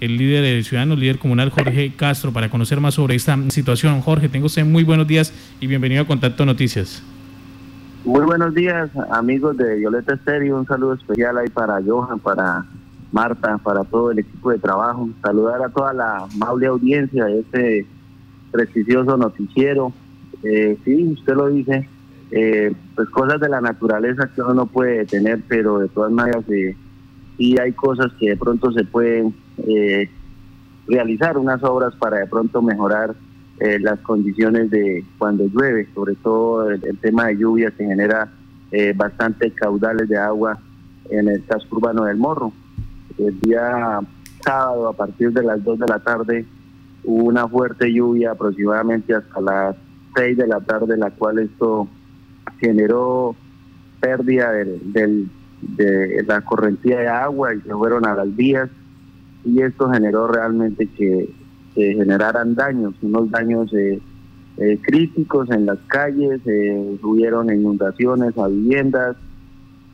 el líder ciudadano, el líder comunal Jorge Castro, para conocer más sobre esta situación. Jorge, tengo usted muy buenos días y bienvenido a Contacto Noticias. Muy buenos días, amigos de Violeta Estéreo. Un saludo especial ahí para Johan, para Marta, para todo el equipo de trabajo. Saludar a toda la amable audiencia de este prestigioso noticiero. Eh, sí, usted lo dice, eh, pues cosas de la naturaleza que uno no puede tener, pero de todas maneras eh, sí hay cosas que de pronto se pueden eh, realizar, unas obras para de pronto mejorar eh, las condiciones de cuando llueve, sobre todo el, tema de lluvia que genera eh, bastantes caudales de agua en el casco urbano del Morro. El día sábado a partir de las 2 de la tarde hubo una fuerte lluvia aproximadamente hasta las 6 de la tarde, la cual esto generó pérdida de la correntía de agua y se fueron a las vías y esto generó realmente que que generaran daños, unos daños eh, eh, críticos en las calles, eh, hubieron inundaciones a viviendas,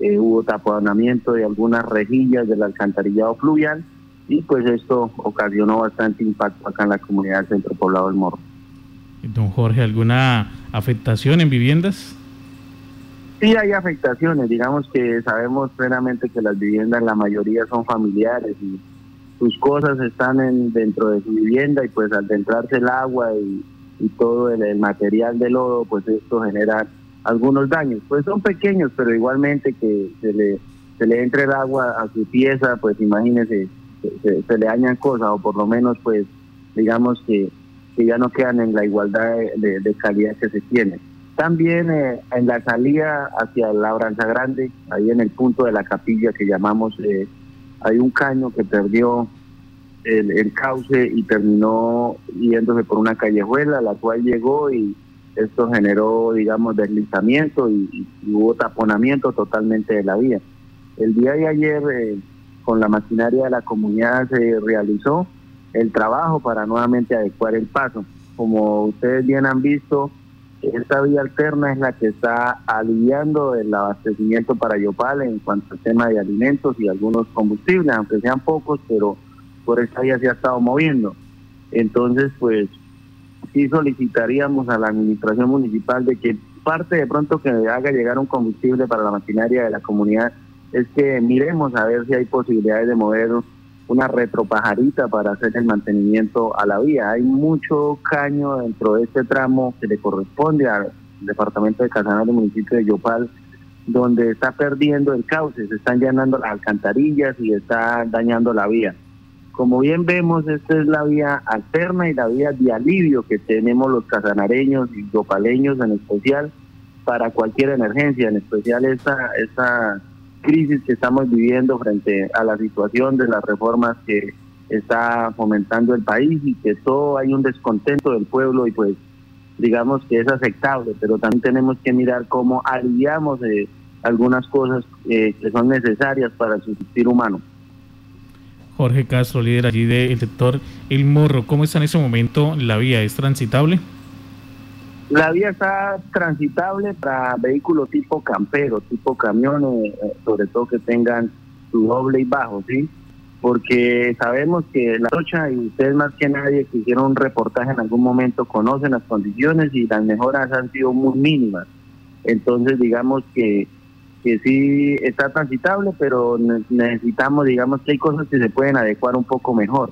eh, hubo taponamiento de algunas rejillas del alcantarillado fluvial y pues esto ocasionó bastante impacto acá en la comunidad del centro poblado del Morro. Don Jorge, ¿alguna afectación en viviendas? Sí hay afectaciones, digamos que sabemos plenamente que las viviendas la mayoría son familiares y sus cosas están en, dentro de su vivienda y pues al entrarse el agua y, todo el, material de lodo, pues esto genera algunos daños. Pues son pequeños, pero igualmente que se le, se le entre el agua a su pieza, pues imagínese, se, le dañan cosas o por lo menos pues digamos que, que ya no quedan en la igualdad de, calidad que se tiene. También eh, en la salida hacia la Branza Grande, ahí en el punto de la capilla que llamamos... Eh, hay un caño que perdió el, cauce y terminó yéndose por una callejuela, la cual llegó y esto generó, digamos, deslizamiento y, hubo taponamiento totalmente de la vía. El día de ayer, eh, con la maquinaria de la comunidad, se realizó el trabajo para nuevamente adecuar el paso. Como ustedes bien han visto, esta vía alterna es la que está aliviando el abastecimiento para Yopal en cuanto al tema de alimentos y algunos combustibles, aunque sean pocos, pero por esta vía se ha estado moviendo. Entonces, pues sí solicitaríamos a la administración municipal de que parte de pronto que haga llegar un combustible para la maquinaria de la comunidad es que miremos a ver si hay posibilidades de mover una retropajarita para hacer el mantenimiento a la vía. Hay mucho caño dentro de este tramo que le corresponde al departamento de Casanare, del municipio de Yopal, donde está perdiendo el cauce, se están llenando las alcantarillas y está dañando la vía. Como bien vemos, esta es la vía alterna y la vía de alivio que tenemos los casanareños y yopaleños en especial para cualquier emergencia, en especial esta, esta crisis que estamos viviendo frente a la situación de las reformas que está fomentando el país y que todo hay un descontento del pueblo y pues digamos que es aceptable, pero también tenemos que mirar cómo aliviamos eh, algunas cosas eh, que son necesarias para el subsistir humano. Jorge Castro, líder allí del sector El Morro, ¿cómo está en ese momento la vía? ¿Es transitable? La vía está transitable para vehículos tipo campero, tipo camiones, eh, sobre todo que tengan su doble y bajo, ¿sí? Porque sabemos que la Rocha y ustedes más que nadie que hicieron un reportaje en algún momento conocen las condiciones y las mejoras han sido muy mínimas. Entonces, digamos que, que sí está transitable, pero necesitamos, digamos que hay cosas que se pueden adecuar un poco mejor.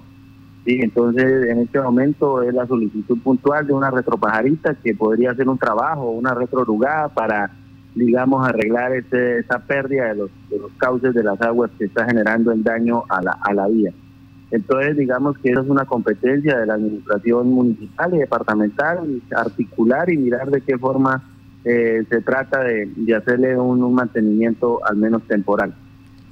Sí, entonces en este momento es la solicitud puntual de una retropajarita que podría hacer un trabajo, una retrorugada para, digamos, arreglar esa pérdida de los, cauces de las aguas que está generando el daño a la, vía. Entonces, digamos que esa es una competencia de la administración municipal y departamental, articular y mirar de qué forma eh, se trata de hacerle un mantenimiento al menos temporal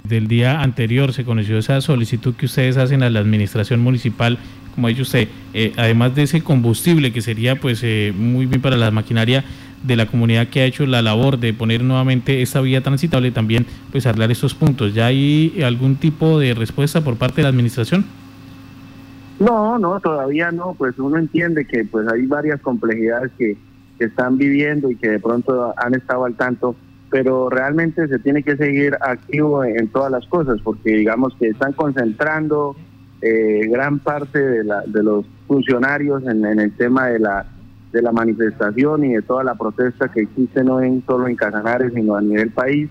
del día anterior se conoció esa solicitud que ustedes hacen a la administración municipal, como ha dicho usted, eh, además de ese combustible que sería pues eh, muy bien para la maquinaria de la comunidad que ha hecho la labor de poner nuevamente esta vía transitable, también pues arreglar estos puntos. ¿Ya hay algún tipo de respuesta por parte de la administración? No, no, todavía no, pues uno entiende que pues hay varias complejidades que, que están viviendo y que de pronto han estado al tanto pero realmente se tiene que seguir activo en todas las cosas, porque digamos que están concentrando eh, gran parte de, la, los funcionarios en, el tema de la de la manifestación y de toda la protesta que existe no en solo en Casanares sino a nivel país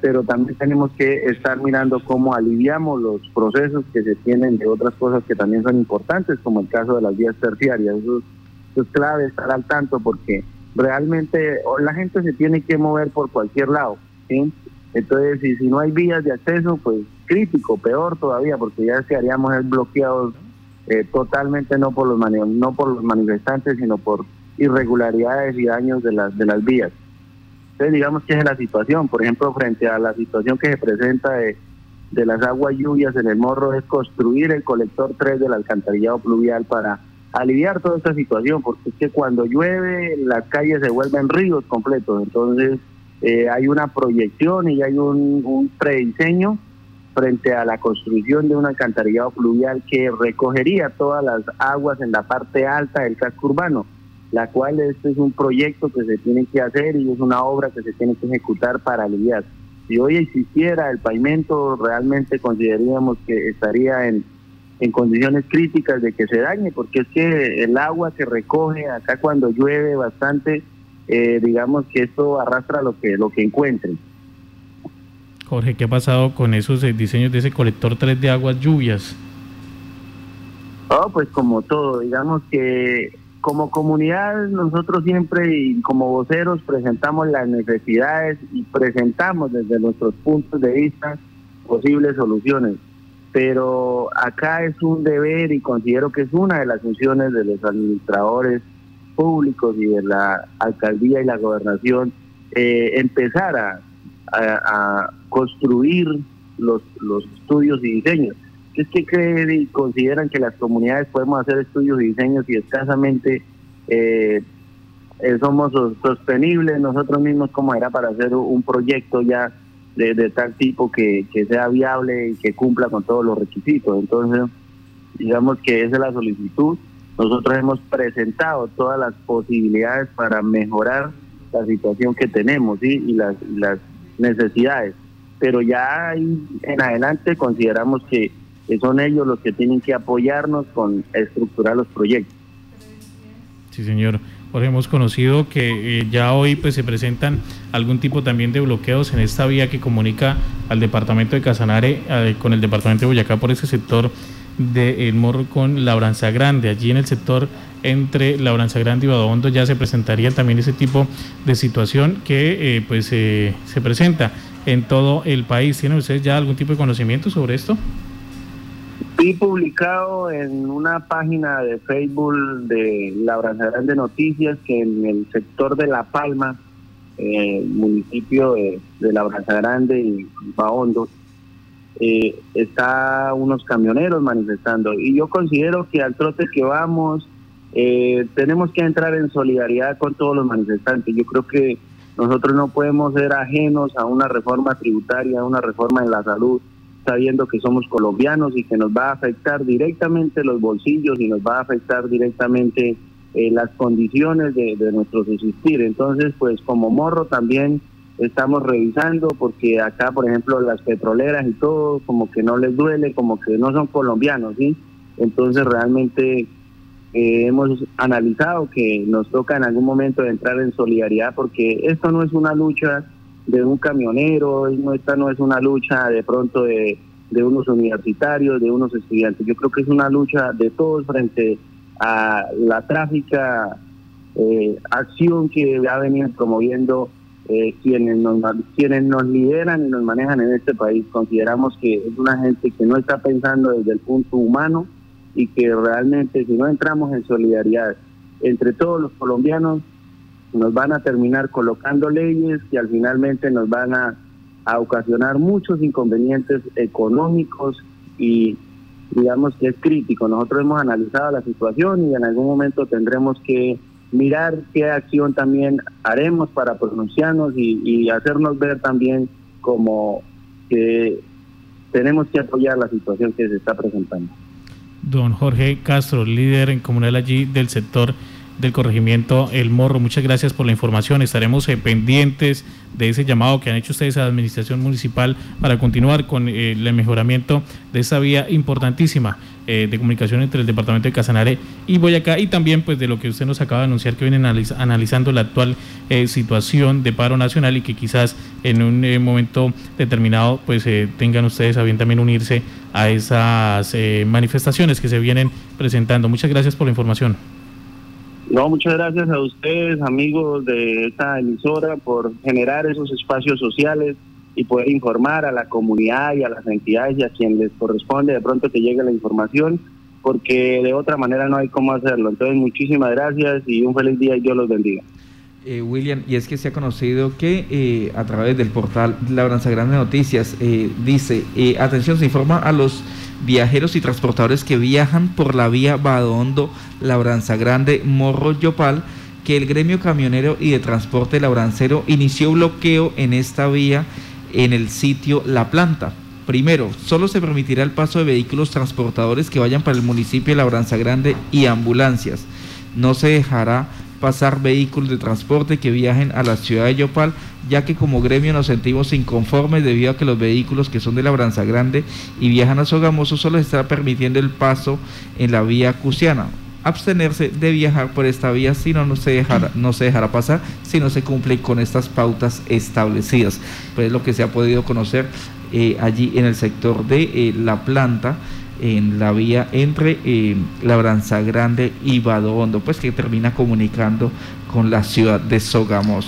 pero también tenemos que estar mirando cómo aliviamos los procesos que se tienen de otras cosas que también son importantes como el caso de las vías terciarias. Eso, es clave estar al tanto porque realmente la gente se tiene que mover por cualquier lado ¿sí? entonces si, si no hay vías de acceso pues crítico, peor todavía, porque ya estaríamos bloqueados eh, totalmente no por los no por los manifestantes, sino por irregularidades y daños de las de las vías. Entonces digamos que es la situación, por ejemplo, frente a la situación que se presenta de, de las aguas lluvias en el morro es construir el colector 3 del alcantarillado pluvial para aliviar toda esta situación, porque es que cuando llueve las calles se vuelven ríos completos, entonces eh, hay una proyección y hay un, un prediseño frente a la construcción de un alcantarillado fluvial que recogería todas las aguas en la parte alta del casco urbano, la cual este es un proyecto que se tiene que hacer y es una obra que se tiene que ejecutar para aliviar. Si hoy existiera el pavimento, realmente consideraríamos que estaría en, en condiciones críticas de que se dañe, porque es que el agua que recoge acá cuando llueve bastante, eh, digamos que esto arrastra lo que, lo que encuentren. Jorge, ¿qué ha pasado con esos eh, diseños de ese colector 3 de aguas lluvias? Oh, pues como todo, digamos que como comunidad nosotros siempre y como voceros presentamos las necesidades y presentamos desde nuestros puntos de vista posibles soluciones. Pero acá es un deber y considero que es una de las funciones de los administradores públicos y de la alcaldía y la gobernación eh, empezar a construir los, estudios y diseños. Es que creen y consideran que las comunidades podemos hacer estudios y diseños y escasamente eh, somos sostenibles nosotros mismos como era para hacer un proyecto ya de, tal tipo que, que, sea viable y que cumpla con todos los requisitos. Entonces, digamos que esa es la solicitud. Nosotros hemos presentado todas las posibilidades para mejorar la situación que tenemos ¿sí? y las, las necesidades. Pero ya en adelante consideramos que, son ellos los que tienen que apoyarnos con estructurar los proyectos. Sí, señor. Jorge, hemos conocido que eh, ya hoy pues se presentan algún tipo también de bloqueos en esta vía que comunica al departamento de Casanare eh, con el departamento de Boyacá por ese sector de El Morro con Labranza Grande. Allí en el sector entre Labranza Grande y Badondo ya se presentaría también ese tipo de situación que eh, pues se presenta en todo el país. ¿Tienen ustedes ya algún tipo de conocimiento sobre esto? Sí, publicado en una página de Facebook de Labranza Grande Noticias que en el sector de La Palma, eh, municipio de, de Labranza Grande y Baondo, eh, está unos camioneros manifestando. Y yo considero que al trote que vamos, eh, tenemos que entrar en solidaridad con todos los manifestantes. Yo creo que nosotros no podemos ser ajenos a una reforma tributaria, a una reforma en la salud, sabiendo que somos colombianos y que nos va a afectar directamente los bolsillos y nos va a afectar directamente eh, las condiciones de, de nuestro existir. Entonces, pues como morro también estamos revisando porque acá, por ejemplo, las petroleras y todo, como que no les duele, como que no son colombianos, ¿sí? Entonces realmente eh, hemos analizado que nos toca en algún momento entrar en solidaridad porque esto no es una lucha de un camionero, esta no es una lucha de pronto de, de unos universitarios, de unos estudiantes. Yo creo que es una lucha de todos frente a la trágica eh, acción que ha venido promoviendo eh, quienes, nos, quienes nos lideran y nos manejan en este país. Consideramos que es una gente que no está pensando desde el punto humano y que realmente si no entramos en solidaridad entre todos los colombianos, nos van a terminar colocando leyes que al finalmente nos van a, ocasionar muchos inconvenientes económicos y digamos que es crítico. Nosotros hemos analizado la situación y en algún momento tendremos que mirar qué acción también haremos para pronunciarnos y, hacernos ver también como que tenemos que apoyar la situación que se está presentando. Don Jorge Castro, líder en comunal allí del sector del corregimiento El Morro. Muchas gracias por la información. Estaremos eh, pendientes de ese llamado que han hecho ustedes a la Administración Municipal para continuar con eh, el mejoramiento de esa vía importantísima eh, de comunicación entre el Departamento de Casanare y Boyacá y también pues de lo que usted nos acaba de anunciar que vienen analizando la actual situación de paro nacional y que quizás en un momento determinado pues tengan ustedes a bien también unirse a esas manifestaciones que se vienen presentando. Muchas gracias por la información. No, muchas gracias a ustedes, amigos de esta emisora, por generar esos espacios sociales y poder informar a la comunidad y a las entidades y a quien les corresponde de pronto que llegue la información, porque de otra manera no hay cómo hacerlo. Entonces, muchísimas gracias y un feliz día y Dios los bendiga. Eh, William, y es que se ha conocido que eh, a través del portal Labranza Grande Noticias eh, dice, atención, se informa a los viajeros y transportadores que viajan por la vía Badondo, Labranza Grande, Morro, Yopal, que el gremio camionero y de transporte labrancero inició bloqueo en esta vía en el sitio La Planta. Primero, solo se permitirá el paso de vehículos transportadores que vayan para el municipio de Labranza Grande y ambulancias. No se dejará pasar vehículos de transporte que viajen a la ciudad de Yopal, ya que como gremio nos sentimos inconformes debido a que los vehículos que son de Labranza Grande y viajan a Sogamoso solo se está permitiendo el paso en la vía Cusiana. Abstenerse de viajar por esta vía si no, no, se dejará, no se dejará pasar si no se cumple con estas pautas establecidas. Pues es lo que se ha podido conocer eh, allí en el sector de eh, la planta en la vía entre eh, Labranza Grande y Badondo, pues que termina comunicando con la ciudad de Sogamos.